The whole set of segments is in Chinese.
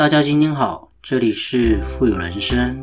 大家今天好，这里是富有人生。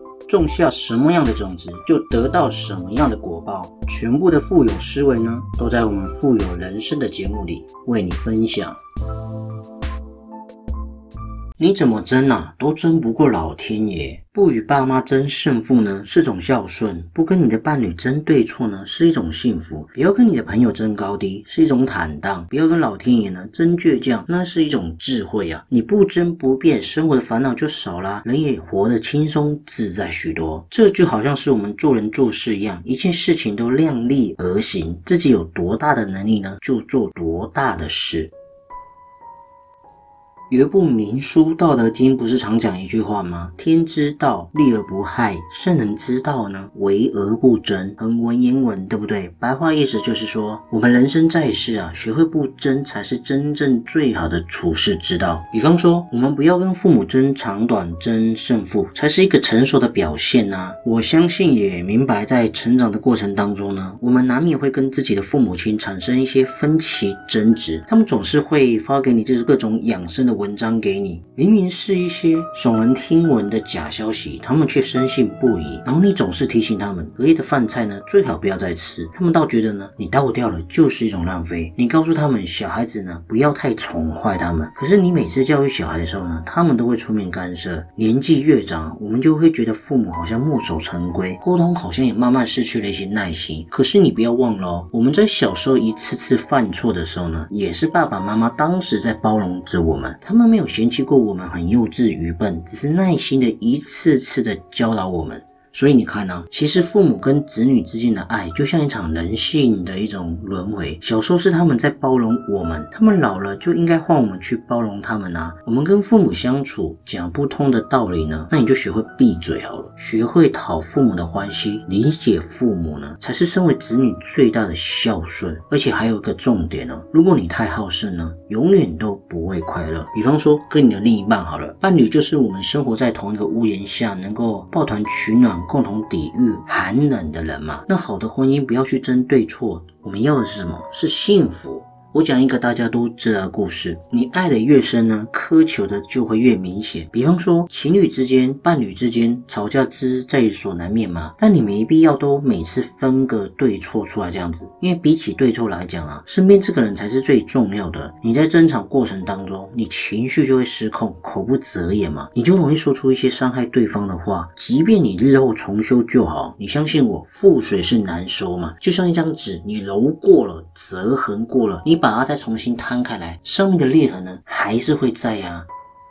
种下什么样的种子，就得到什么样的果报。全部的富有思维呢，都在我们富有人生的节目里为你分享。你怎么争啊，都争不过老天爷。不与爸妈争胜负呢，是种孝顺；不跟你的伴侣争对错呢，是一种幸福；不要跟你的朋友争高低，是一种坦荡；不要跟老天爷呢争倔强，那是一种智慧啊！你不争不变，生活的烦恼就少了，人也活得轻松自在许多。这就好像是我们做人做事一样，一件事情都量力而行，自己有多大的能力呢，就做多大的事。有一部名书《道德经》，不是常讲一句话吗？天之道，利而不害；圣人之道呢，为而不争。很文言文，对不对？白话意思就是说，我们人生在世啊，学会不争，才是真正最好的处世之道。比方说，我们不要跟父母争长短、争胜负，才是一个成熟的表现呐。我相信也明白，在成长的过程当中呢，我们难免会跟自己的父母亲产生一些分歧争执，他们总是会发给你就是各种养生的。文章给你，明明是一些耸人听闻的假消息，他们却深信不疑。然后你总是提醒他们，隔夜的饭菜呢，最好不要再吃。他们倒觉得呢，你倒掉了就是一种浪费。你告诉他们，小孩子呢，不要太宠坏他们。可是你每次教育小孩的时候呢，他们都会出面干涉。年纪越长，我们就会觉得父母好像墨守成规，沟通好像也慢慢失去了一些耐心。可是你不要忘了哦，我们在小时候一次次犯错的时候呢，也是爸爸妈妈当时在包容着我们。他们没有嫌弃过我们很幼稚愚笨，只是耐心的一次次的教导我们。所以你看呢，其实父母跟子女之间的爱，就像一场人性的一种轮回。小时候是他们在包容我们，他们老了就应该换我们去包容他们啊。我们跟父母相处讲不通的道理呢，那你就学会闭嘴好了，学会讨父母的欢心，理解父母呢，才是身为子女最大的孝顺。而且还有一个重点哦，如果你太好胜呢，永远都不会快乐。比方说跟你的另一半好了，伴侣就是我们生活在同一个屋檐下，能够抱团取暖。共同抵御寒冷的人嘛，那好的婚姻不要去争对错，我们要的是什么？是幸福。我讲一个大家都知道的故事，你爱的越深呢，苛求的就会越明显。比方说，情侣之间、伴侣之间吵架之在所难免嘛，但你没必要都每次分个对错出来这样子，因为比起对错来讲啊，身边这个人才是最重要的。你在争吵过程当中，你情绪就会失控，口不择言嘛，你就容易说出一些伤害对方的话。即便你日后重修旧好，你相信我，覆水是难收嘛，就像一张纸，你揉过了，折痕过了，你。把它再重新摊开来，生命的裂痕呢还是会在呀。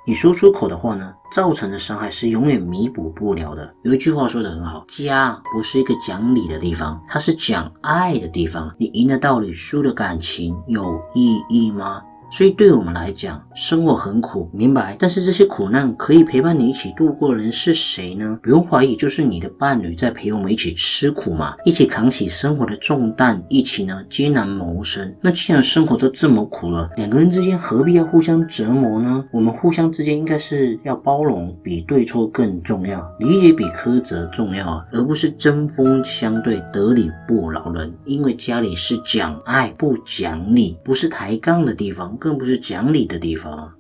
你说出口的话呢，造成的伤害是永远弥补不了的。有一句话说的很好，家不是一个讲理的地方，它是讲爱的地方。你赢的道理，输的感情，有意义吗？所以，对我们来讲，生活很苦，明白。但是这些苦难可以陪伴你一起度过的人是谁呢？不用怀疑，就是你的伴侣在陪我们一起吃苦嘛，一起扛起生活的重担，一起呢艰难谋生。那既然生活都这么苦了，两个人之间何必要互相折磨呢？我们互相之间应该是要包容，比对错更重要，理解比苛责重要，而不是针锋相对，得理不饶人。因为家里是讲爱不讲理，不是抬杠的地方。更不是讲理的地方。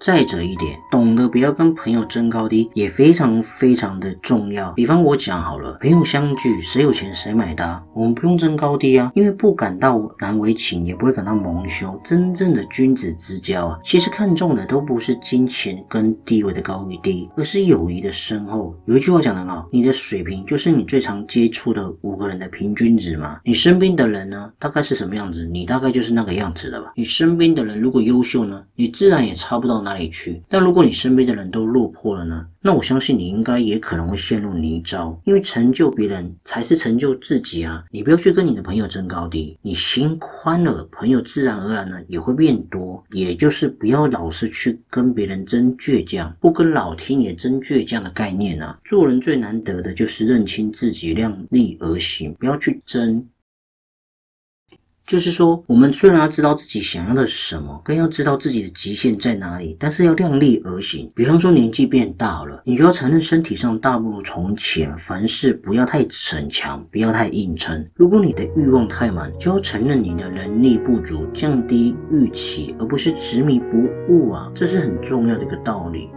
再者一点，懂得不要跟朋友争高低，也非常非常的重要。比方我讲好了，朋友相聚，谁有钱谁买单，我们不用争高低啊，因为不感到难为情，也不会感到蒙羞。真正的君子之交啊，其实看重的都不是金钱跟地位的高与低，而是友谊的深厚。有一句话讲得好，你的水平就是你最常接触的五个人的平均值嘛。你身边的人呢，大概是什么样子，你大概就是那个样子的吧。你身边的人如果优秀呢，你自然也差不到哪。哪里去。但如果你身边的人都落魄了呢？那我相信你应该也可能会陷入泥沼，因为成就别人才是成就自己啊！你不要去跟你的朋友争高低，你心宽了，朋友自然而然呢也会变多。也就是不要老是去跟别人争倔强，不跟老天爷争倔强的概念啊！做人最难得的就是认清自己，量力而行，不要去争。就是说，我们虽然要知道自己想要的是什么，更要知道自己的极限在哪里，但是要量力而行。比方说，年纪变大了，你就要承认身体上大不如从前，凡事不要太逞强，不要太硬撑。如果你的欲望太满，就要承认你的能力不足，降低预期，而不是执迷不悟啊，这是很重要的一个道理。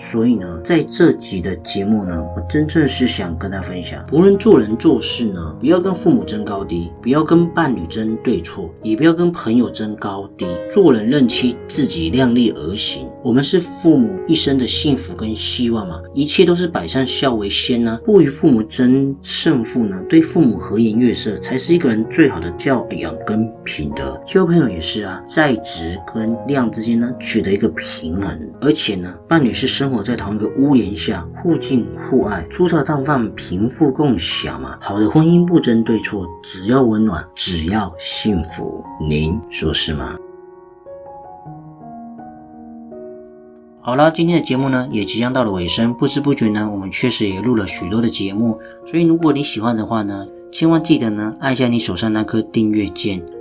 所以呢，在这集的节目呢，我真正是想跟大家分享，不论做人做事呢，不要跟父母争高低，不要跟伴侣争对错，也不要跟朋友争高低。做人认清自己，量力而行。我们是父母一生的幸福跟希望嘛，一切都是百善孝为先呢，不与父母争胜负呢，对父母和颜悦色，才是一个人最好的教养跟品德。交朋友也是啊，在质跟量之间呢，取得一个平衡。而且呢，伴侣是生生活在同一个屋檐下，互敬互爱，粗茶淡饭，贫富共享嘛。好的婚姻不争对错，只要温暖，只要幸福。您说是吗？好了，今天的节目呢也即将到了尾声，不知不觉呢，我们确实也录了许多的节目。所以如果你喜欢的话呢，千万记得呢按下你手上那颗订阅键，